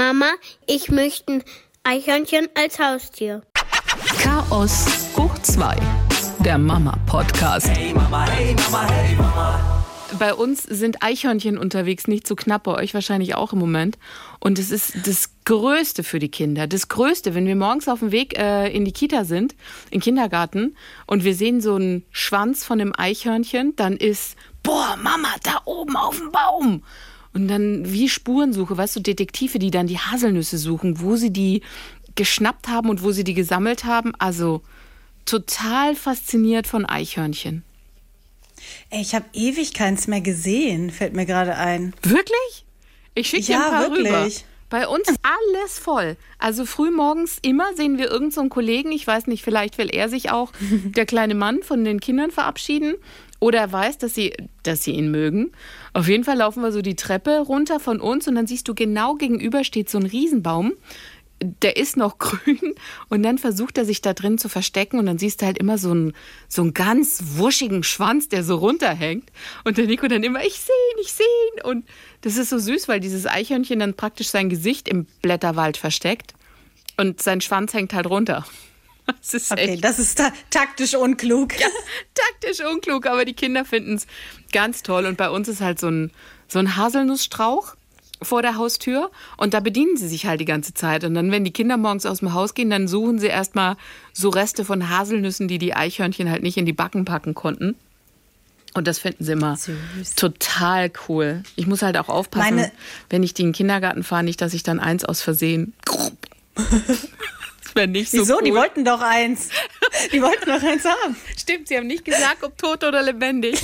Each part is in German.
Mama, ich möchte ein Eichhörnchen als Haustier. Chaos hoch 2, der Mama-Podcast. Hey Mama, hey Mama, hey Mama. Bei uns sind Eichhörnchen unterwegs nicht so knapp, bei euch wahrscheinlich auch im Moment. Und es ist das Größte für die Kinder. Das Größte, wenn wir morgens auf dem Weg äh, in die Kita sind, in den Kindergarten, und wir sehen so einen Schwanz von einem Eichhörnchen, dann ist, boah, Mama, da oben auf dem Baum. Und dann wie Spurensuche, weißt du, Detektive, die dann die Haselnüsse suchen, wo sie die geschnappt haben und wo sie die gesammelt haben. Also total fasziniert von Eichhörnchen. Ey, ich habe ewig keins mehr gesehen, fällt mir gerade ein. Wirklich? Ich schicke dir Ja, ein paar wirklich. rüber. Bei uns alles voll. Also früh morgens immer sehen wir irgendeinen so Kollegen, ich weiß nicht, vielleicht will er sich auch, der kleine Mann, von den Kindern verabschieden. Oder er weiß, dass sie, dass sie ihn mögen. Auf jeden Fall laufen wir so die Treppe runter von uns und dann siehst du genau gegenüber steht so ein Riesenbaum. Der ist noch grün und dann versucht er sich da drin zu verstecken und dann siehst du halt immer so einen, so einen ganz wuschigen Schwanz, der so runterhängt. Und der Nico dann immer, ich sehe ihn, ich sehe ihn. Und das ist so süß, weil dieses Eichhörnchen dann praktisch sein Gesicht im Blätterwald versteckt und sein Schwanz hängt halt runter. Das ist Okay, echt das ist ta taktisch unklug. taktisch unklug, aber die Kinder finden es ganz toll. Und bei uns ist halt so ein, so ein Haselnussstrauch vor der Haustür und da bedienen sie sich halt die ganze Zeit. Und dann, wenn die Kinder morgens aus dem Haus gehen, dann suchen sie erstmal so Reste von Haselnüssen, die die Eichhörnchen halt nicht in die Backen packen konnten. Und das finden sie immer Süß. total cool. Ich muss halt auch aufpassen, Meine- wenn ich die in den Kindergarten fahre, nicht, dass ich dann eins aus Versehen. Wäre nicht so Wieso? cool. Die wollten doch eins. Die wollten doch eins haben. Stimmt, sie haben nicht gesagt, ob tot oder lebendig.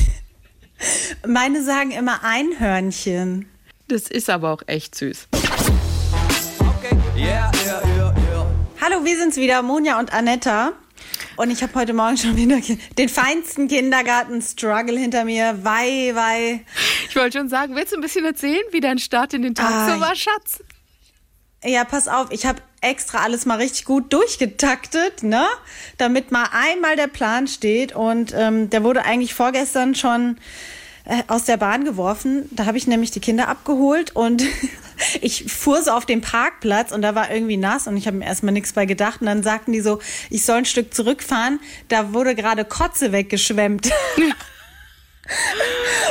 Meine sagen immer Einhörnchen. Das ist aber auch echt süß. Okay, yeah, yeah, yeah, yeah. Hallo, wir sind's wieder, Monja und Anetta. Und ich habe heute Morgen schon wieder den feinsten Kindergarten-Struggle hinter mir. Wei, wei. Ich wollte schon sagen, willst du ein bisschen erzählen, wie dein Start in den Tag Ah, so war, Schatz? Ja, pass auf, ich habe extra alles mal richtig gut durchgetaktet, ne? Damit mal einmal der Plan steht. Und ähm, der wurde eigentlich vorgestern schon äh, aus der Bahn geworfen. Da habe ich nämlich die Kinder abgeholt und ich fuhr so auf den Parkplatz und da war irgendwie nass und ich habe mir erstmal nichts bei gedacht. Und dann sagten die so, ich soll ein Stück zurückfahren. Da wurde gerade Kotze weggeschwemmt.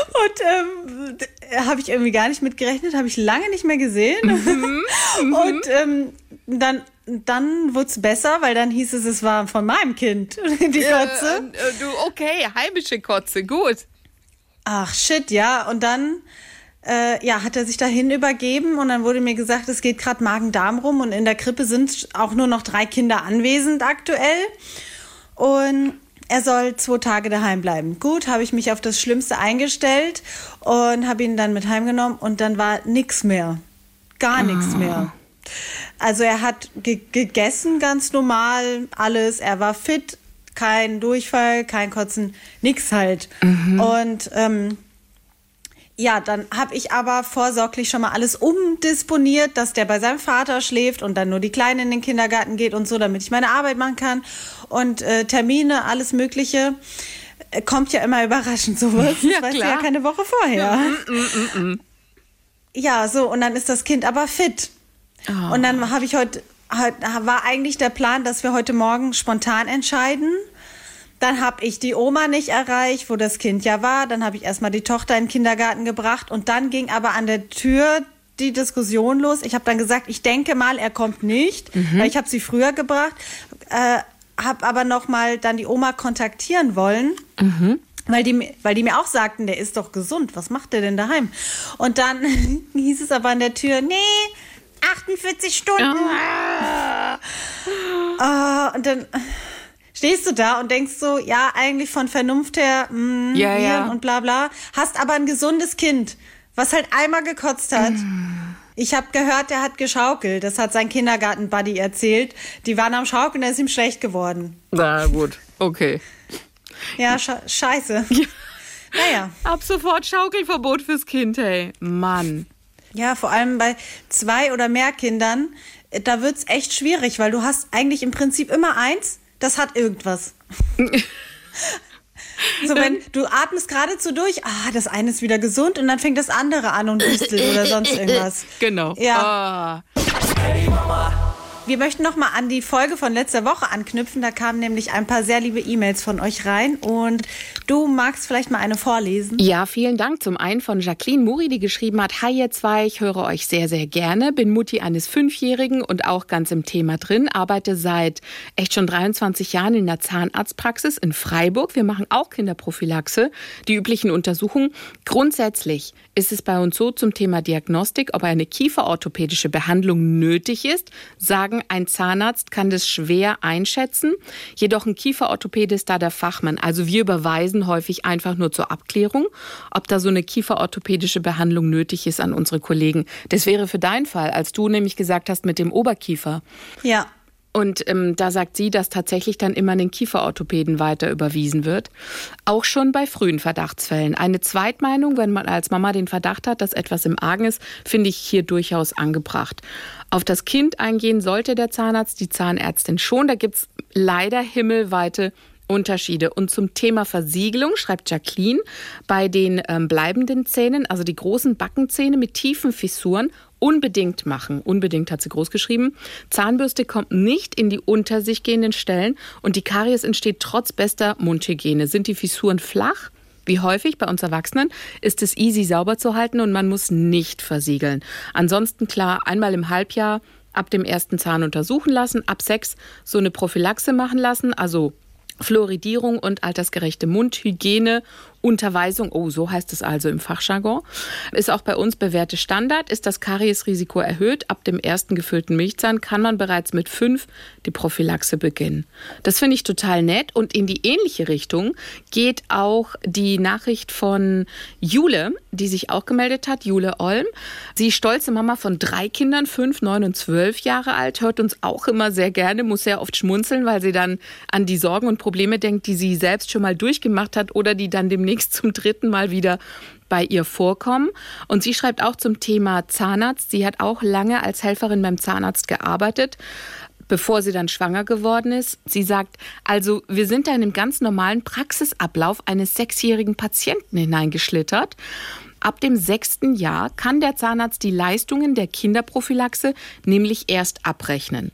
Und ähm, habe ich irgendwie gar nicht mit gerechnet, habe ich lange nicht mehr gesehen. Und ähm, dann, dann wurde es besser, weil dann hieß es, es war von meinem Kind, die Kotze. Äh, du, okay, heimische Kotze, gut. Ach shit, ja. Und dann äh, ja, hat er sich dahin übergeben und dann wurde mir gesagt, es geht gerade Magen-Darm rum und in der Krippe sind auch nur noch drei Kinder anwesend aktuell. Und er soll zwei Tage daheim bleiben. Gut, habe ich mich auf das Schlimmste eingestellt und habe ihn dann mit heimgenommen und dann war nix mehr. Gar nichts mehr. Also er hat ge gegessen ganz normal, alles. Er war fit, kein Durchfall, kein Kotzen, nix halt. Und ähm, ja, dann habe ich aber vorsorglich schon mal alles umdisponiert, dass der bei seinem Vater schläft und dann nur die Kleine in den Kindergarten geht und so, damit ich meine Arbeit machen kann. Und äh, Termine, alles Mögliche. Äh, Kommt ja immer überraschend sowas. Ja, das klar. ja keine Woche vorher. Ja, so, und dann ist das Kind aber fit. Und dann habe ich heute, war eigentlich der Plan, dass wir heute Morgen spontan entscheiden. Dann habe ich die Oma nicht erreicht, wo das Kind ja war. Dann habe ich erstmal die Tochter in den Kindergarten gebracht. Und dann ging aber an der Tür die Diskussion los. Ich habe dann gesagt, ich denke mal, er kommt nicht, weil ich habe sie früher gebracht. Äh, habe aber noch mal dann die Oma kontaktieren wollen. Weil die, weil die mir auch sagten, der ist doch gesund. Was macht der denn daheim? Und dann hieß es aber an der Tür, nee, 48 Stunden. Ah, und dann stehst du da und denkst so, ja, eigentlich von Vernunft her, mh, Ja, ja. Viren und bla bla. Hast aber ein gesundes Kind, was halt einmal gekotzt hat. Ich habe gehört, der hat geschaukelt. Das hat sein Kindergarten-Buddy erzählt. Die waren am Schaukeln, da ist ihm schlecht geworden. Na gut, okay. Ja, sche scheiße. Naja. Ab sofort Schaukelverbot fürs Kind, hey. Mann. Ja, vor allem bei zwei oder mehr Kindern, äh, da wird's echt schwierig, weil du hast eigentlich im Prinzip immer eins, das hat irgendwas. so, wenn du atmest geradezu durch, ah, das eine ist wieder gesund und dann fängt das andere an und hustelt oder sonst irgendwas. Genau. Ja. Ah. Hey Mama. Wir möchten noch mal an die Folge von letzter Woche anknüpfen. Da kamen nämlich ein paar sehr liebe E-Mails von euch rein und du magst vielleicht mal eine vorlesen. Ja, vielen Dank. Zum einen von Jacqueline Muri, die geschrieben hat, Hi ihr zwei, ich höre euch sehr, sehr gerne, bin Mutti eines Fünfjährigen und auch ganz im Thema drin, arbeite seit echt schon 23 Jahren in der Zahnarztpraxis in Freiburg. Wir machen auch Kinderprophylaxe, die üblichen Untersuchungen. Grundsätzlich ist es bei uns so zum Thema Diagnostik, ob eine kieferorthopädische Behandlung nötig ist, sagen, ein Zahnarzt kann das schwer einschätzen. Jedoch ein Kieferorthopäde ist da der Fachmann. Also wir überweisen häufig einfach nur zur Abklärung, ob da so eine kieferorthopädische Behandlung nötig ist an unsere Kollegen. Das wäre für deinen Fall, als du nämlich gesagt hast mit dem Oberkiefer. Ja. Und ähm, da sagt sie, dass tatsächlich dann immer den Kieferorthopäden weiter überwiesen wird. Auch schon bei frühen Verdachtsfällen. Eine Zweitmeinung, wenn man als Mama den Verdacht hat, dass etwas im Argen ist, finde ich hier durchaus angebracht. Auf das Kind eingehen sollte der Zahnarzt, die Zahnärztin schon. Da gibt's leider himmelweite Unterschiede. Und zum Thema Versiegelung schreibt Jacqueline, bei den ähm, bleibenden Zähnen, also die großen Backenzähne mit tiefen Fissuren, unbedingt machen. Unbedingt hat sie groß geschrieben. Zahnbürste kommt nicht in die unter sich gehenden Stellen und die Karies entsteht trotz bester Mundhygiene. Sind die Fissuren flach? Wie häufig bei uns Erwachsenen ist es easy sauber zu halten und man muss nicht versiegeln. Ansonsten klar, einmal im Halbjahr ab dem ersten Zahn untersuchen lassen, ab sechs so eine Prophylaxe machen lassen, also Fluoridierung und altersgerechte Mundhygiene Unterweisung, oh, so heißt es also im Fachjargon, ist auch bei uns bewährte Standard. Ist das Kariesrisiko erhöht? Ab dem ersten gefüllten Milchzahn kann man bereits mit fünf die Prophylaxe beginnen. Das finde ich total nett und in die ähnliche Richtung geht auch die Nachricht von Jule, die sich auch gemeldet hat, Jule Olm. Sie stolze Mama von drei Kindern, fünf, neun und zwölf Jahre alt, hört uns auch immer sehr gerne, muss sehr oft schmunzeln, weil sie dann an die Sorgen und Probleme denkt, die sie selbst schon mal durchgemacht hat oder die dann demnächst demnächst zum dritten Mal wieder bei ihr vorkommen. Und sie schreibt auch zum Thema Zahnarzt. Sie hat auch lange als Helferin beim Zahnarzt gearbeitet bevor sie dann schwanger geworden ist. Sie sagt, also wir sind da in einem ganz normalen Praxisablauf eines sechsjährigen Patienten hineingeschlittert. Ab dem sechsten Jahr kann der Zahnarzt die Leistungen der Kinderprophylaxe nämlich erst abrechnen.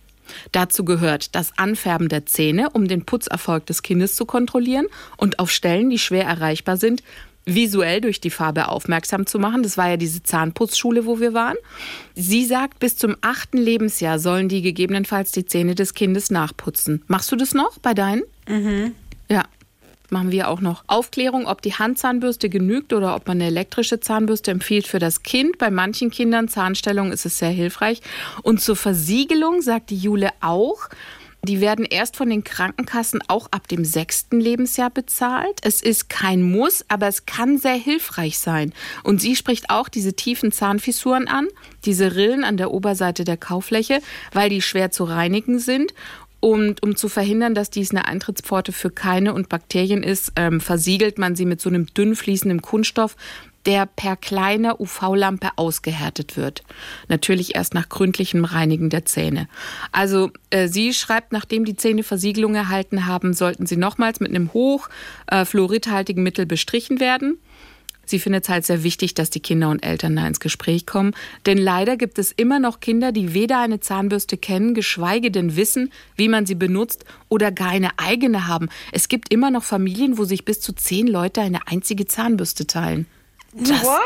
Dazu gehört das Anfärben der Zähne, um den Putzerfolg des Kindes zu kontrollieren und auf Stellen, die schwer erreichbar sind, visuell durch die Farbe aufmerksam zu machen. Das war ja diese Zahnputzschule, wo wir waren. Sie sagt, bis zum achten Lebensjahr sollen die gegebenenfalls die Zähne des Kindes nachputzen. Machst du das noch bei deinen? Mhm. Machen wir auch noch Aufklärung, ob die Handzahnbürste genügt oder ob man eine elektrische Zahnbürste empfiehlt für das Kind. Bei manchen Kindern Zahnstellung ist es sehr hilfreich. Und zur Versiegelung sagt die Jule auch, die werden erst von den Krankenkassen auch ab dem sechsten Lebensjahr bezahlt. Es ist kein Muss, aber es kann sehr hilfreich sein. Und sie spricht auch diese tiefen Zahnfissuren an, diese Rillen an der Oberseite der Kaufläche, weil die schwer zu reinigen sind. Und um zu verhindern, dass dies eine Eintrittspforte für Keime und Bakterien ist, ähm, versiegelt man sie mit so einem dünn fließenden Kunststoff, der per kleiner UV-Lampe ausgehärtet wird. Natürlich erst nach gründlichem Reinigen der Zähne. Also äh, sie schreibt, nachdem die Zähne Versiegelung erhalten haben, sollten sie nochmals mit einem hoch äh, fluoridhaltigen Mittel bestrichen werden. Sie findet es halt sehr wichtig, dass die Kinder und Eltern da ins Gespräch kommen. Denn leider gibt es immer noch Kinder, die weder eine Zahnbürste kennen, geschweige denn wissen, wie man sie benutzt oder gar eine eigene haben. Es gibt immer noch Familien, wo sich bis zu zehn Leute eine einzige Zahnbürste teilen. Das, What?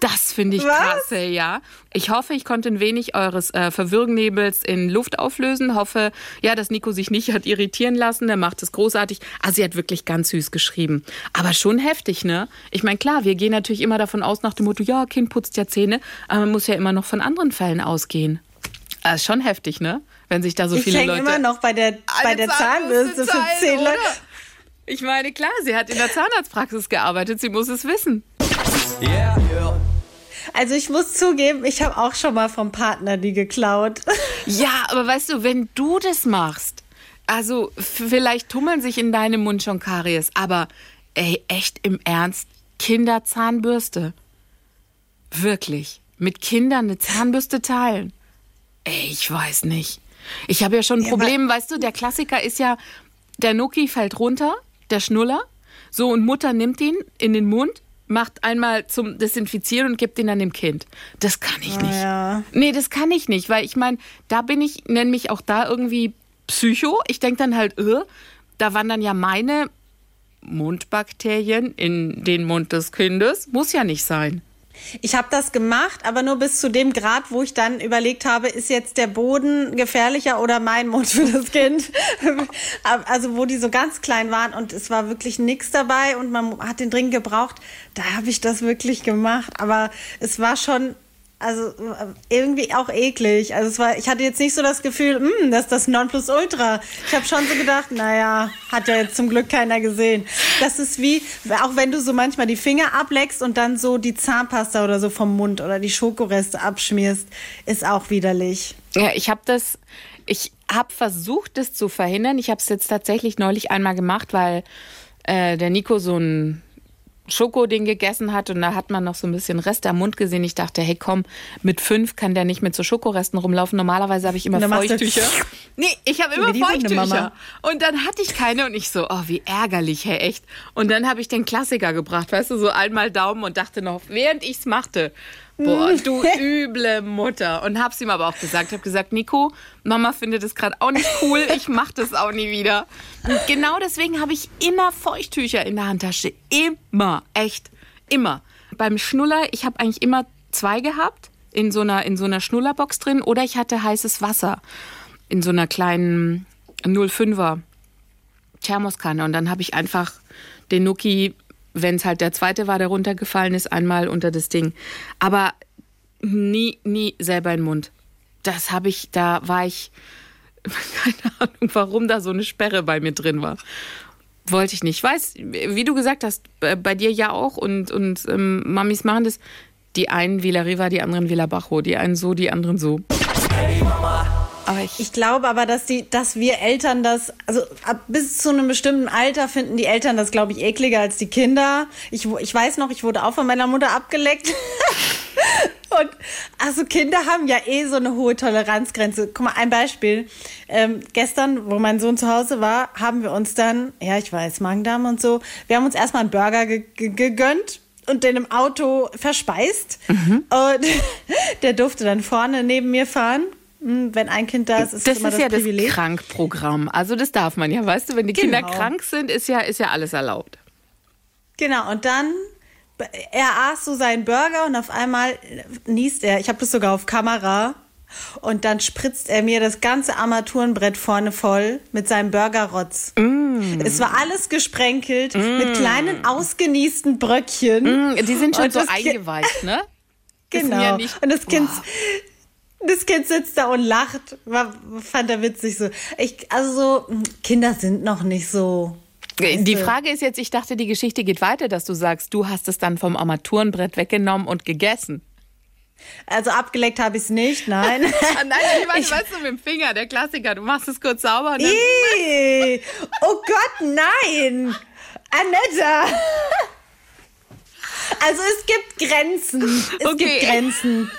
Das finde ich Was? krass, ey, ja. Ich hoffe, ich konnte ein wenig eures äh, Verwirrnebels in Luft auflösen. Hoffe, ja, dass Nico sich nicht hat irritieren lassen. Er macht es großartig. Ah, sie hat wirklich ganz süß geschrieben. Aber schon heftig, ne? Ich meine, klar, wir gehen natürlich immer davon aus nach dem Motto, ja, Kind putzt ja Zähne. Aber man muss ja immer noch von anderen Fällen ausgehen. Ist schon heftig, ne? Wenn sich da so Ich viele hänge Leute... immer noch bei der, bei der Zahnbürste für zehn? Leute. Ich meine, klar, sie hat in der Zahnarztpraxis gearbeitet. Sie muss es wissen. Yeah, yeah. Also ich muss zugeben, ich habe auch schon mal vom Partner die geklaut. Ja, aber weißt du, wenn du das machst, also vielleicht tummeln sich in deinem Mund schon Karies, aber ey, echt im Ernst, Kinderzahnbürste. Wirklich. Mit Kindern eine Zahnbürste teilen. Ey, ich weiß nicht. Ich habe ja schon ein Problem, weißt du, der Klassiker ist ja, der Nuki fällt runter, der Schnuller, so und Mutter nimmt ihn in den Mund macht einmal zum Desinfizieren und gibt den dann dem Kind. Das kann ich nicht. ja. Nee, das kann ich nicht, weil ich meine, da bin ich, nenne mich auch da irgendwie Psycho. Ich denke dann halt, äh, da wandern ja meine Mundbakterien in den Mund des Kindes. Muss ja nicht sein. Ich habe das gemacht, aber nur bis zu dem Grad, wo ich dann überlegt habe, ist jetzt der Boden gefährlicher oder mein Mund für das Kind? also wo die so ganz klein waren und es war wirklich nichts dabei und man hat den dringend gebraucht, da habe ich das wirklich gemacht. Aber es war schon also irgendwie auch eklig. Also es war, ich hatte jetzt nicht so das Gefühl, hm, das ist das Nonplusultra. Ich habe schon so gedacht, naja, hat ja jetzt zum Glück keiner gesehen. Das ist wie, auch wenn du so manchmal die Finger ableckst und dann so die Zahnpasta oder so vom Mund oder die Schokoreste abschmierst, ist auch widerlich. Ja, ich habe das, ich habe versucht, das zu verhindern. Ich habe es jetzt tatsächlich neulich einmal gemacht, weil äh, der Nico so ein Schokoding gegessen hat und da hat man noch so ein bisschen Rest am Mund gesehen. Ich dachte, hey komm, mit fünf kann der nicht mit so Schokoresten rumlaufen. Normalerweise habe ich immer Feuchttücher. Nee, ich habe immer Feuchttücher. Und dann hatte ich keine und ich so, oh, wie ärgerlich, hey, echt. Und dann habe ich den Klassiker gebracht, weißt du, so einmal Daumen und dachte noch, während ich's machte, boah, du üble Mutter. Und hab's ihm aber auch gesagt. Hab gesagt, Nico, Mama findet es gerade auch nicht cool, ich mach das auch nie wieder. Und genau deswegen habe ich immer Feuchttücher in der Handtasche. Immer, echt, immer. Beim Schnuller, ich habe eigentlich immer zwei gehabt, in so einer, in so einer Schnullerbox drin, oder ich hatte heißes Wasser in so einer kleinen 05er Thermoskanne. Und dann habe ich einfach den Nuki, wenn es halt der zweite war, der runtergefallen ist, einmal unter das Ding. Aber nie, nie selber in den Mund. Das habe ich, da war ich, keine Ahnung, warum da so eine Sperre bei mir drin war. Wollte ich nicht. Ich weiß, wie du gesagt hast, bei bei dir ja auch und, und ähm, Mamis machen das. Die einen Villa Riva, die anderen Villa Bajo. Die einen so, die anderen so. Aber ich, Ich glaube aber, dass die, dass wir Eltern das, also ab bis zu einem bestimmten Alter finden die Eltern das, glaube ich, ekliger als die Kinder. Ich, ich weiß noch, ich wurde auch von meiner Mutter abgeleckt. Und also Kinder haben ja eh so eine hohe Toleranzgrenze. Guck mal, ein Beispiel. Ähm, gestern, wo mein Sohn zu Hause war, haben wir uns dann, ja, ich weiß, Magen-Darm und so, wir haben uns erstmal einen Burger ge ge gegönnt und den im Auto verspeist. Und der durfte dann vorne neben mir fahren. Hm, Wenn ein Kind da ist, ist das es immer ist das ja das Privileg. Krankprogramm. Also das darf man ja, weißt du, wenn die Kinder Genau. krank sind, ist ja, ist ja alles erlaubt. Genau, und dann, er aß so seinen Burger und auf einmal niest er, ich habe das sogar auf Kamera, und dann spritzt er mir das ganze Armaturenbrett vorne voll mit seinem Burgerrotz. Mm. Es war alles gesprenkelt mit kleinen ausgenießten Bröckchen. Mm, Die sind schon Und so das eingeweicht, ne? Das Genau. ja nicht- und das Kind, Boah. Das Kind sitzt da und lacht. War, fand er witzig so. Ich, also so, Kinder sind noch nicht so. Die du. Frage ist jetzt, ich dachte, die Geschichte geht weiter, dass du sagst, du hast es dann vom Armaturenbrett weggenommen und gegessen. Also abgeleckt habe ich es nicht, nein. Ah, nein, ich meine, weißt du, mit dem Finger, der Klassiker, du machst es kurz sauber und dann oh Gott, nein! Anetta! Also es gibt Grenzen. Es Okay. gibt Grenzen.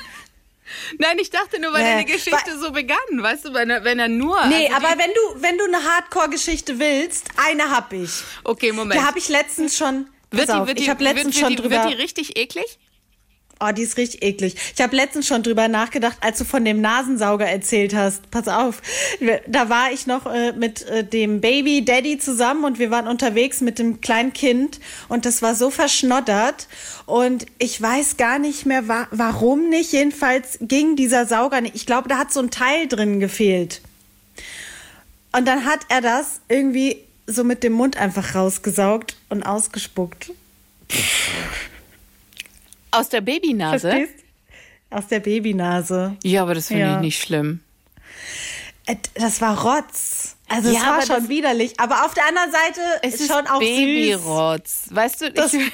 Nein, ich dachte nur, weil Nee, deine Geschichte so begann, weißt du, wenn er, wenn er nur. Nee, also aber wenn du, wenn du eine Hardcore-Geschichte willst, eine hab ich. Okay, Moment. Die habe ich letztens schon. Wird die, auf, wird die, ich habe letztens wird, schon wird die, drüber. Wird die richtig eklig? Oh, die ist richtig eklig. Ich habe letztens schon drüber nachgedacht, als du von dem Nasensauger erzählt hast. Pass auf, da war ich noch äh, mit äh, dem Baby Daddy zusammen und wir waren unterwegs mit dem kleinen Kind und das war so verschnoddert und ich weiß gar nicht mehr, wa warum nicht. Jedenfalls ging dieser Sauger nicht. Ich glaube, da hat so ein Teil drin gefehlt. Und dann hat er das irgendwie so mit dem Mund einfach rausgesaugt und ausgespuckt. Aus der Babynase? Verstehst? Aus der Babynase. Ja, aber das finde Ja. ich nicht schlimm. Das war Rotz. Also es Ja, war aber schon widerlich. Aber auf der anderen Seite Es ist schon auch. Babyrotz. Weißt du, Das- ich,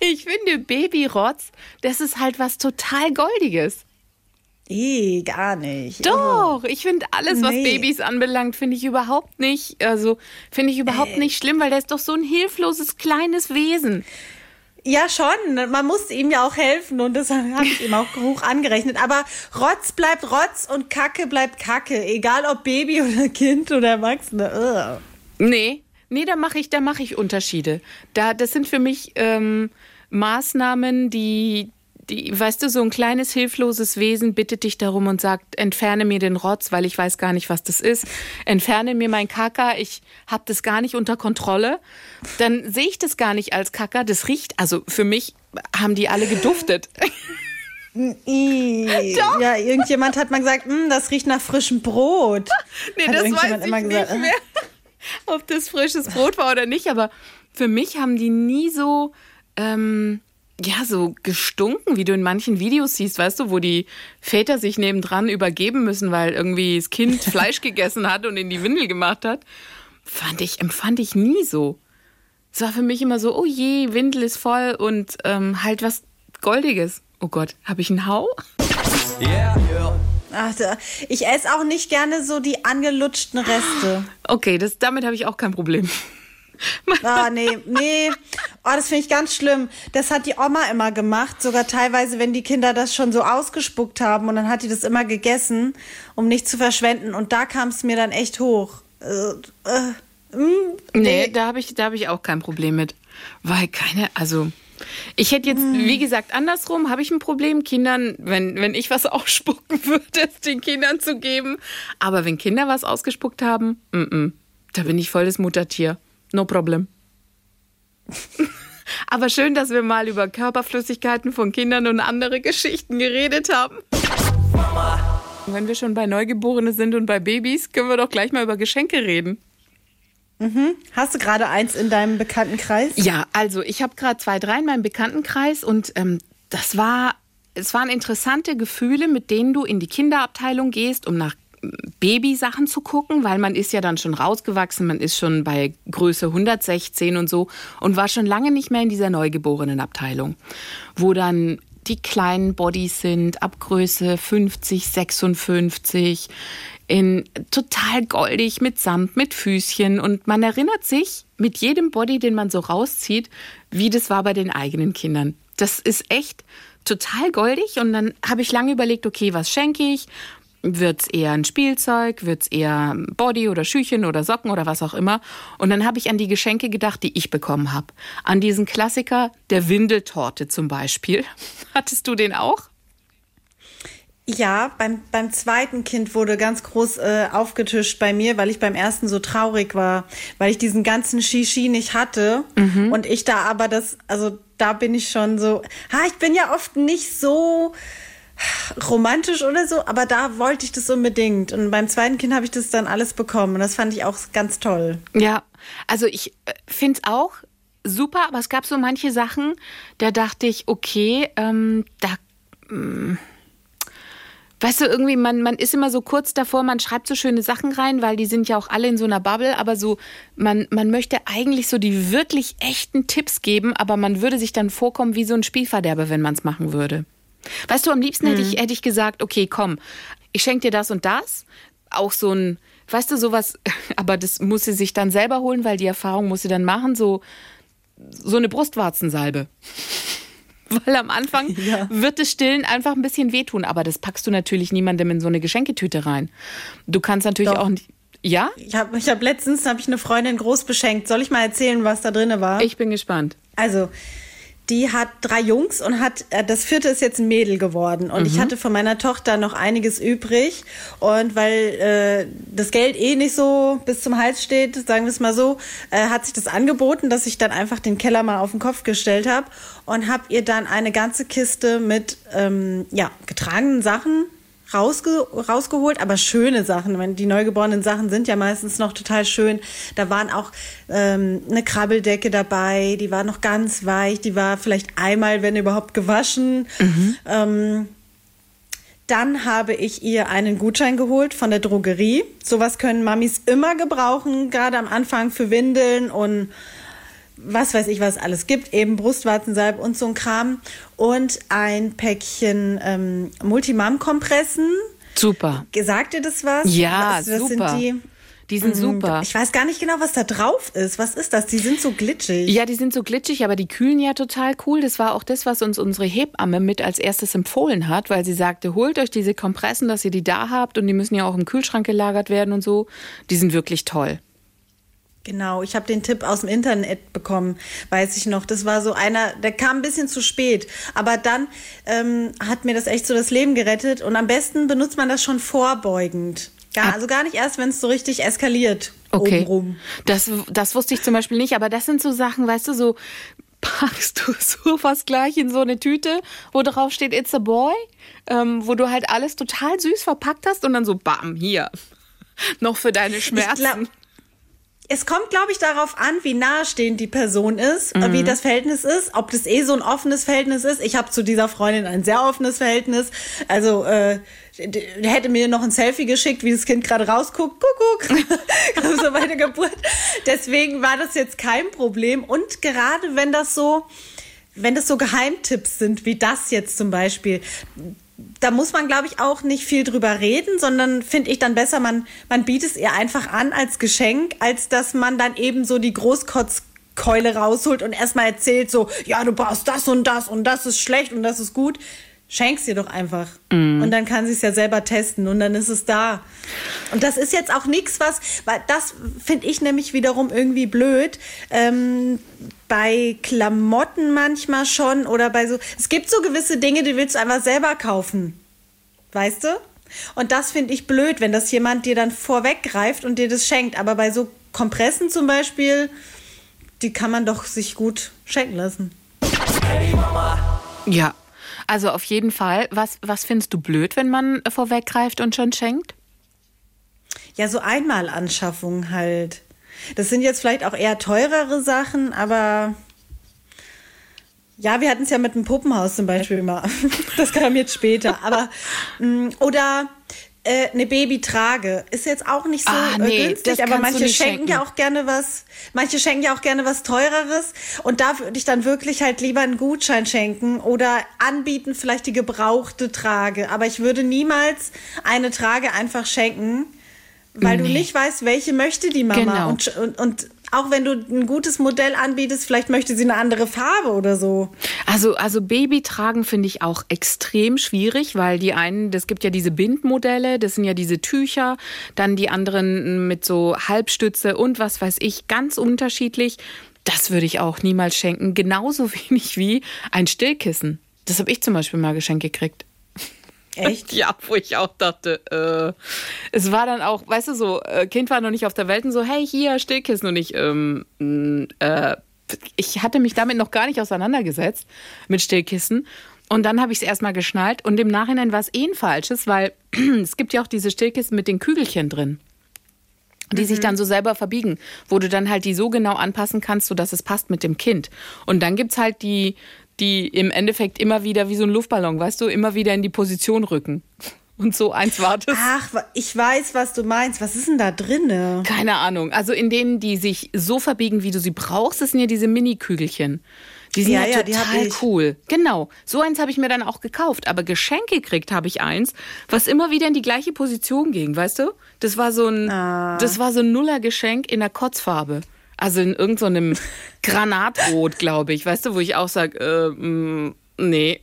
ich finde Babyrotz, das ist halt was total Goldiges. Eh, gar nicht. Doch, ich finde alles, was Nee. Babys anbelangt, finde ich überhaupt nicht, also finde ich Äh. überhaupt nicht schlimm, weil der ist doch so ein hilfloses kleines Wesen. Ja, schon. Man muss ihm ja auch helfen und das habe ich ihm auch hoch angerechnet. Aber Rotz bleibt Rotz und Kacke bleibt Kacke. Egal ob Baby oder Kind oder Erwachsene. Ugh. Nee, nee, da mache ich, da mache ich Unterschiede. Da, das sind für mich ähm, Maßnahmen, die, die, weißt du, so ein kleines hilfloses Wesen bittet dich darum und sagt, entferne mir den Rotz, weil ich weiß gar nicht, was das ist. Entferne mir mein Kaka, ich habe das gar nicht unter Kontrolle. Dann sehe ich das gar nicht als Kaka. Das riecht, also für mich haben die alle geduftet. I, ja, irgendjemand hat mal gesagt, "Mm, das riecht nach frischem Brot. Nee, Hat das weiß ich immer nicht gesagt. mehr, ob das frisches Brot war oder nicht. Aber für mich haben die nie so, ähm, ja, so gestunken, wie du in manchen Videos siehst, weißt du, wo die Väter sich nebendran übergeben müssen, weil irgendwie das Kind Fleisch gegessen hat und in die Windel gemacht hat. Fand ich, empfand ich nie so. Es war für mich immer so, oh je, Windel ist voll und ähm, halt was Goldiges. Oh Gott, habe ich einen Hau? Yeah, yeah. Ach, da- ich esse auch nicht gerne so die angelutschten Reste. Okay, das, damit habe ich auch kein Problem. Ah, nee, nee. Oh, das finde ich ganz schlimm. Das hat die Oma immer gemacht, sogar teilweise, wenn die Kinder das schon so ausgespuckt haben und dann hat die das immer gegessen, um nicht zu verschwenden. Und da kam es mir dann echt hoch. Äh, äh, mm, Nee, da habe ich, da hab ich auch kein Problem mit. Weil keine, also. Ich hätte jetzt, wie gesagt, andersrum habe ich ein Problem, Kindern, wenn, wenn ich was ausspucken würde, es den Kindern zu geben. Aber wenn Kinder was ausgespuckt haben, mm -mm, da bin ich voll das Muttertier. No problem. Aber schön, dass wir mal über Körperflüssigkeiten von Kindern und andere Geschichten geredet haben. Wenn wir schon bei Neugeborenen sind und bei Babys, können wir doch gleich mal über Geschenke reden. Hast du gerade eins in deinem Bekanntenkreis? Ja, also ich habe gerade zwei, drei in meinem Bekanntenkreis und ähm, das war, es waren interessante Gefühle, mit denen du in die Kinderabteilung gehst, um nach Babysachen zu gucken, weil man ist ja dann schon rausgewachsen, man ist schon bei Größe 116 und so und war schon lange nicht mehr in dieser Neugeborenenabteilung, wo dann die kleinen Bodies sind, ab Größe 50, 56, in total goldig mit Samt, mit Füßchen und man erinnert sich mit jedem Body, den man so rauszieht, wie das war bei den eigenen Kindern. Das ist echt total goldig und dann habe ich lange überlegt, okay, was schenke ich? Wird's eher ein Spielzeug? Wird's eher Body oder Schüchen oder Socken oder was auch immer? Und dann habe ich an die Geschenke gedacht, die ich bekommen habe. An diesen Klassiker der Windeltorte zum Beispiel. Hattest du den auch? Ja, beim, beim zweiten Kind wurde ganz groß äh, aufgetischt bei mir, weil ich beim ersten so traurig war, weil ich diesen ganzen Shishi nicht hatte. Und ich da aber das, also da bin ich schon so, ha, ich bin ja oft nicht so romantisch oder so, aber da wollte ich das unbedingt. Und beim zweiten Kind habe ich das dann alles bekommen. Und das fand ich auch ganz toll. Ja, also ich finde es auch super, aber es gab so manche Sachen, da dachte ich, okay, ähm, da. mm, Weißt du, irgendwie, man, man ist immer so kurz davor, man schreibt so schöne Sachen rein, weil die sind ja auch alle in so einer Bubble, aber so, man, man möchte eigentlich so die wirklich echten Tipps geben, aber man würde sich dann vorkommen wie so ein Spielverderber, wenn man es machen würde. Weißt du, am liebsten hätte, ich, hätte ich gesagt, okay, komm, ich schenke dir das und das. Auch so ein, weißt du, sowas, aber das muss sie sich dann selber holen, weil die Erfahrung muss sie dann machen, so, so eine Brustwarzensalbe. Weil am Anfang Ja. wird das Stillen einfach ein bisschen wehtun, aber das packst du natürlich niemandem in so eine Geschenketüte rein. Du kannst natürlich Doch. auch nicht. Ja? Ich habe ich hab letztens hab ich eine Freundin groß beschenkt. Soll ich mal erzählen, was da drin war? Ich bin gespannt. Also, die hat drei Jungs und hat, äh, das vierte ist jetzt ein Mädel geworden. Und ich hatte von meiner Tochter noch einiges übrig. Und weil äh, das Geld eh nicht so bis zum Hals steht, sagen wir es mal so, äh, hat sich das angeboten, dass ich dann einfach den Keller mal auf den Kopf gestellt habe und habe ihr dann eine ganze Kiste mit ähm, ja, getragenen Sachen rausge rausgeholt, aber schöne Sachen. Die neugeborenen Sachen sind ja meistens noch total schön. Da waren auch ähm, eine Krabbeldecke dabei, die war noch ganz weich, die war vielleicht einmal, wenn überhaupt, gewaschen. Ähm, dann habe ich ihr einen Gutschein geholt von der Drogerie. Sowas können Mamis immer gebrauchen, gerade am Anfang für Windeln und was weiß ich, was es alles gibt, eben Brustwarzensalb und so ein Kram. Und ein Päckchen ähm, Multimam-Kompressen. Super. Sagt ihr das was? Ja, was, was super. Sind die? Die sind Mhm, super. Ich weiß gar nicht genau, was da drauf ist. Was ist das? Die sind so glitschig. Ja, die sind so glitschig, aber die kühlen ja total cool. Das war auch das, was uns unsere Hebamme mit als erstes empfohlen hat, weil sie sagte, holt euch diese Kompressen, dass ihr die da habt und die müssen ja auch im Kühlschrank gelagert werden und so. Die sind wirklich toll. Genau, ich habe den Tipp aus dem Internet bekommen, weiß ich noch. Das war so einer, der kam ein bisschen zu spät, aber dann ähm, hat mir das echt so das Leben gerettet und am besten benutzt man das schon vorbeugend. Gar, also gar nicht erst, wenn es so richtig eskaliert. Okay. Obenrum. Das, das wusste ich zum Beispiel nicht, aber das sind so Sachen, weißt du, so packst du sowas gleich in so eine Tüte, wo drauf steht It's a Boy, ähm, wo du halt alles total süß verpackt hast und dann so bam, hier. Noch für deine Schmerzen. Es kommt, glaube ich, darauf an, wie nahestehend die Person ist, Mhm. wie das Verhältnis ist, ob das eh so ein offenes Verhältnis ist. Ich habe zu dieser Freundin ein sehr offenes Verhältnis. Also äh, hätte mir noch ein Selfie geschickt, wie das Kind gerade rausguckt. Kuckuck. so bei der Geburt. Deswegen war das jetzt kein Problem. Und gerade wenn das so, wenn das so Geheimtipps sind, wie das jetzt zum Beispiel, da muss man, glaube ich, auch nicht viel drüber reden, sondern finde ich dann besser, man, man bietet es ihr einfach an als Geschenk, als dass man dann eben so die Großkotzkeule rausholt und erstmal erzählt so, ja, du brauchst das und das und das ist schlecht und das ist gut. Schenk's ihr doch einfach. Und dann kann sie es ja selber testen und dann ist es da. Und das ist jetzt auch nichts, was, weil das finde ich nämlich wiederum irgendwie blöd. Ähm, bei Klamotten manchmal schon oder bei so. Es gibt so gewisse Dinge, die willst du einfach selber kaufen. Weißt du? Und das finde ich blöd, wenn das jemand dir dann vorweggreift und dir das schenkt. Aber bei so Kompressen zum Beispiel, die kann man doch sich gut schenken lassen. Ja, also auf jeden Fall. Was, was findest du blöd, wenn man vorweggreift und schon schenkt? Ja, so Einmalanschaffungen halt. Das sind jetzt vielleicht auch eher teurere Sachen, aber ja, wir hatten es ja mit dem Puppenhaus zum Beispiel immer. Das kam jetzt später. Aber mh, oder äh, eine Babytrage ist jetzt auch nicht so Ah, nee, günstig, aber du manche schenken ja auch gerne was. Manche schenken ja auch gerne was teureres und da würde ich dann wirklich halt lieber einen Gutschein schenken oder anbieten vielleicht die gebrauchte Trage. Aber ich würde niemals eine Trage einfach schenken, weil du Nee. nicht weißt, welche möchte die Mama. Genau. Und, und, und auch wenn du ein gutes Modell anbietest, vielleicht möchte sie eine andere Farbe oder so. Also, also Babytragen finde ich auch extrem schwierig, weil die einen, das gibt ja diese Bindmodelle, das sind ja diese Tücher, dann die anderen mit so Halbstütze und was weiß ich, ganz unterschiedlich. Das würde ich auch niemals schenken, genauso wenig wie ein Stillkissen. Das habe ich zum Beispiel mal geschenkt gekriegt. Echt? Ja, wo ich auch dachte, äh, es war dann auch, weißt du, so, äh, Kind war noch nicht auf der Welt und so, hey, hier, Stillkissen. Und ich, ähm, äh, ich hatte mich damit noch gar nicht auseinandergesetzt mit Stillkissen. Und dann habe ich es erstmal geschnallt und im Nachhinein war es eh ein falsches, weil es gibt ja auch diese Stillkissen mit den Kügelchen drin die sich dann so selber verbiegen, wo du dann halt die so genau anpassen kannst, sodass es passt mit dem Kind. Und dann gibt's halt die, die im Endeffekt immer wieder wie so ein Luftballon, weißt du, immer wieder in die Position rücken. Und so eins war das. Ach, ich weiß, was du meinst. Was ist denn da drinne? Keine Ahnung. Also in denen, die sich so verbiegen, wie du sie brauchst, das sind ja diese Mini-Kügelchen. Die sind Ja, ja, ja, total cool. Genau. So eins habe ich mir dann auch gekauft. Aber Geschenk gekriegt habe ich eins, was immer wieder in die gleiche Position ging, weißt du? Das war so ein, Ah. das war so ein Nuller-Geschenk in der Kotzfarbe. Also in irgendeinem Granatrot, glaube ich. Weißt du, wo ich auch sage, äh, mh, nee.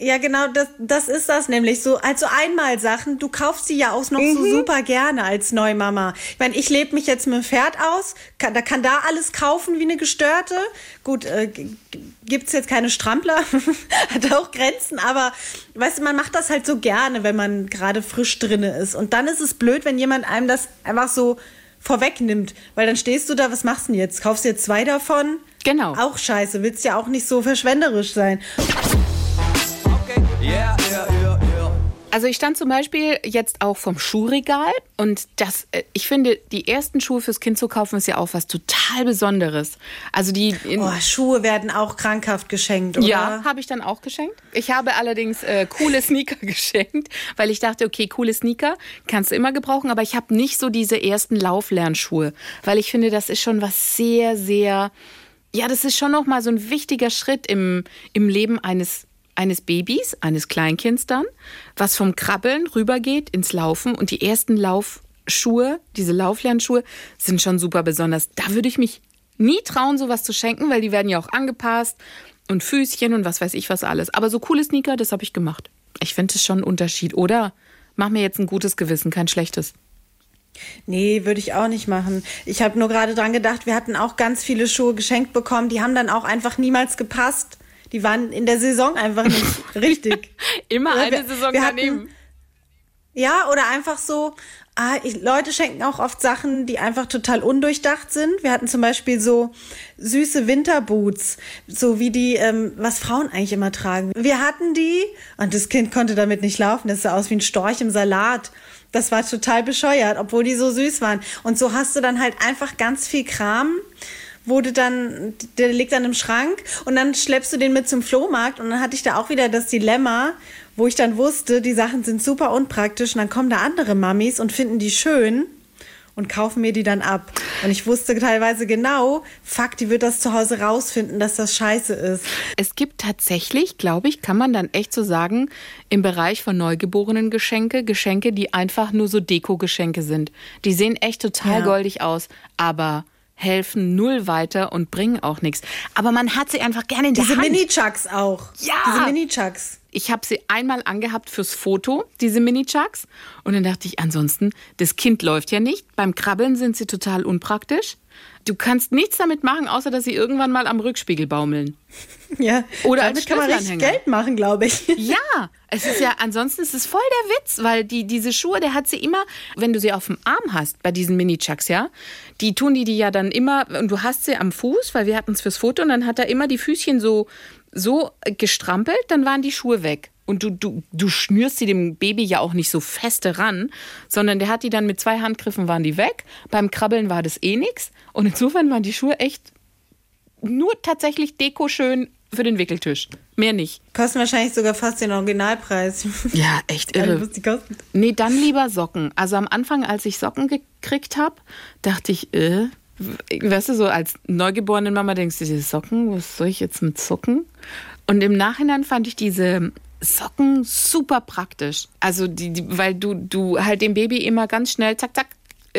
Ja, genau, das, das ist das nämlich so. Also einmal Sachen, du kaufst sie ja auch noch Mhm. so super gerne als Neumama. Ich meine, ich lebe mich jetzt mit dem Pferd aus, kann, da kann da alles kaufen wie eine Gestörte. Gut, äh, gibt's jetzt keine Strampler, hat auch Grenzen, aber weißt du, man macht das halt so gerne, wenn man gerade frisch drinne ist. Und dann ist es blöd, wenn jemand einem das einfach so vorwegnimmt, weil dann stehst du da, was machst du denn jetzt? Kaufst du jetzt zwei davon? Genau. Auch scheiße, willst ja auch nicht so verschwenderisch sein. Okay, yeah, yeah, yeah, yeah. Also ich stand zum Beispiel jetzt auch vom Schuhregal und das, äh, ich finde, die ersten Schuhe fürs Kind zu kaufen ist ja auch was total Besonderes. Also die, Oh, Schuhe werden auch krankhaft geschenkt, oder? ja, habe ich dann auch geschenkt. Ich habe allerdings äh, coole Sneaker geschenkt, weil ich dachte, okay, coole Sneaker kannst du immer gebrauchen, aber ich habe nicht so diese ersten Lauflernschuhe, weil ich finde, das ist schon was sehr, sehr, ja, das ist schon noch mal so ein wichtiger Schritt im, im Leben eines eines Babys, eines Kleinkinds dann, was vom Krabbeln rübergeht ins Laufen und die ersten Laufschuhe, diese Lauflernschuhe, sind schon super besonders. Da würde ich mich nie trauen, sowas zu schenken, weil die werden ja auch angepasst und Füßchen und was weiß ich was alles. Aber so coole Sneaker, das habe ich gemacht. Ich finde es schon ein Unterschied, oder? Mach mir jetzt ein gutes Gewissen, kein schlechtes. Nee, würde ich auch nicht machen. Ich habe nur gerade dran gedacht, wir hatten auch ganz viele Schuhe geschenkt bekommen, die haben dann auch einfach niemals gepasst. Die waren in der Saison einfach nicht richtig. Immer eine wir- Saison wir hatten- daneben. Ja, oder einfach so, ah, ich, Leute schenken auch oft Sachen, die einfach total undurchdacht sind. Wir hatten zum Beispiel so süße Winterboots, so wie die, ähm, was Frauen eigentlich immer tragen. Wir hatten die und das Kind konnte damit nicht laufen. Das sah aus wie ein Storch im Salat. Das war total bescheuert, obwohl die so süß waren. Und so hast du dann halt einfach ganz viel Kram wurde dann, der liegt dann im Schrank und dann schleppst du den mit zum Flohmarkt und dann hatte ich da auch wieder das Dilemma, wo ich dann wusste, die Sachen sind super unpraktisch und dann kommen da andere Mamis und finden die schön und kaufen mir die dann ab. Und ich wusste teilweise genau, fuck, die wird das zu Hause rausfinden, dass das scheiße ist. Es gibt tatsächlich, glaube ich, kann man dann echt so sagen, im Bereich von neugeborenen Geschenke, Geschenke, die einfach nur so Deko-Geschenke sind. Die sehen echt total Ja. goldig aus, aber helfen null weiter und bringen auch nichts. Aber man hat sie einfach gerne in der Diese Hand. Mini-Chucks auch. Ja. Diese Mini-Chucks. Ich habe sie einmal angehabt fürs Foto, diese Mini-Chucks. Und dann dachte ich, ansonsten, das Kind läuft ja nicht. Beim Krabbeln sind sie total unpraktisch. Du kannst nichts damit machen, außer dass sie irgendwann mal am Rückspiegel baumeln. Ja. Oder als Damit kann man richtig. Geld machen, glaube ich. Ja, es ist ja, ansonsten ist es voll der Witz, weil die, diese Schuhe, der hat sie immer, wenn du sie auf dem Arm hast, bei diesen Mini-Chucks, ja, die tun die die ja dann immer, und du hast sie am Fuß, weil wir hatten es fürs Foto, und dann hat er immer die Füßchen so, so gestrampelt, dann waren die Schuhe weg. Und du, du, du schnürst sie dem Baby ja auch nicht so feste ran, sondern der hat die dann mit zwei Handgriffen waren die weg. Beim Krabbeln war das eh nix. Und insofern waren die Schuhe echt nur tatsächlich dekoschön für den Wickeltisch. Mehr nicht. Kosten wahrscheinlich sogar fast den Originalpreis. Ja, echt irre. was die kosten. Nee, dann lieber Socken. Also am Anfang, als ich Socken gekriegt habe, dachte ich, äh, weißt du, so als neugeborene Mama denkst du dir, Socken, was soll ich jetzt mit Socken? Und im Nachhinein fand ich diese Socken super praktisch. Also die, die weil du, du halt dem Baby immer ganz schnell zack, zack,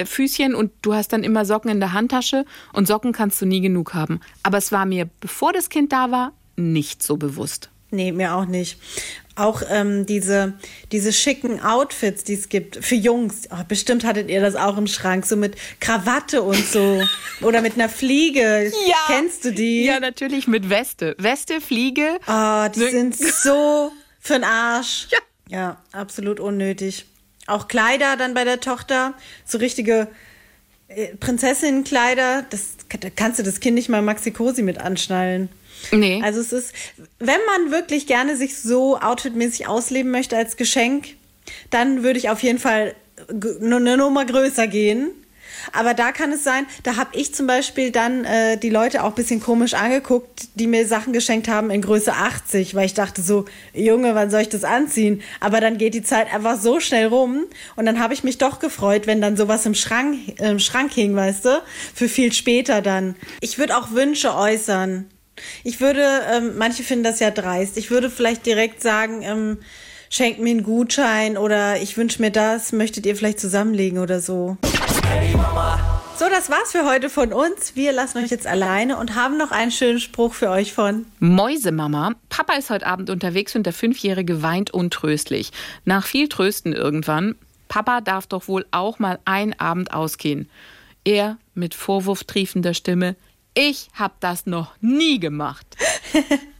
Füßchen und du hast dann immer Socken in der Handtasche und Socken kannst du nie genug haben. Aber es war mir, bevor das Kind da war, nicht so bewusst. Nee, mir auch nicht. Auch ähm, diese, diese schicken Outfits, die es gibt für Jungs. Oh, bestimmt hattet ihr das auch im Schrank, so mit Krawatte und so. Oder mit einer Fliege. Kennst du die? Ja, natürlich mit Weste. Weste, Fliege. Oh, die Ne- sind so für den Arsch. Ja. Ja, absolut unnötig. Auch Kleider dann bei der Tochter, so richtige äh, Prinzessinnenkleider, das da kannst du das Kind nicht mal Maxi Cosi mit anschnallen. Nee. Also es ist, wenn man wirklich gerne sich so outfitmäßig ausleben möchte als Geschenk, dann würde ich auf jeden Fall eine Nummer größer gehen. Aber da kann es sein, da habe ich zum Beispiel dann äh, die Leute auch ein bisschen komisch angeguckt, die mir Sachen geschenkt haben in Größe 80, weil ich dachte so, Junge, wann soll ich das anziehen? Aber dann geht die Zeit einfach so schnell rum und dann habe ich mich doch gefreut, wenn dann sowas im Schrank, im Schrank hing, weißt du, für viel später dann. Ich würde auch Wünsche äußern. Ich würde, ähm, manche finden das ja dreist, ich würde vielleicht direkt sagen, ähm, schenkt mir einen Gutschein oder ich wünsche mir das, möchtet ihr vielleicht zusammenlegen oder so. So, das war's für heute von uns. Wir lassen euch jetzt alleine und haben noch einen schönen Spruch für euch von. Mäusemama, Papa ist heute Abend unterwegs und der Fünfjährige weint untröstlich. Nach viel Trösten irgendwann, Papa darf doch wohl auch mal einen Abend ausgehen. Er mit vorwurftriefender Stimme, ich hab das noch nie gemacht.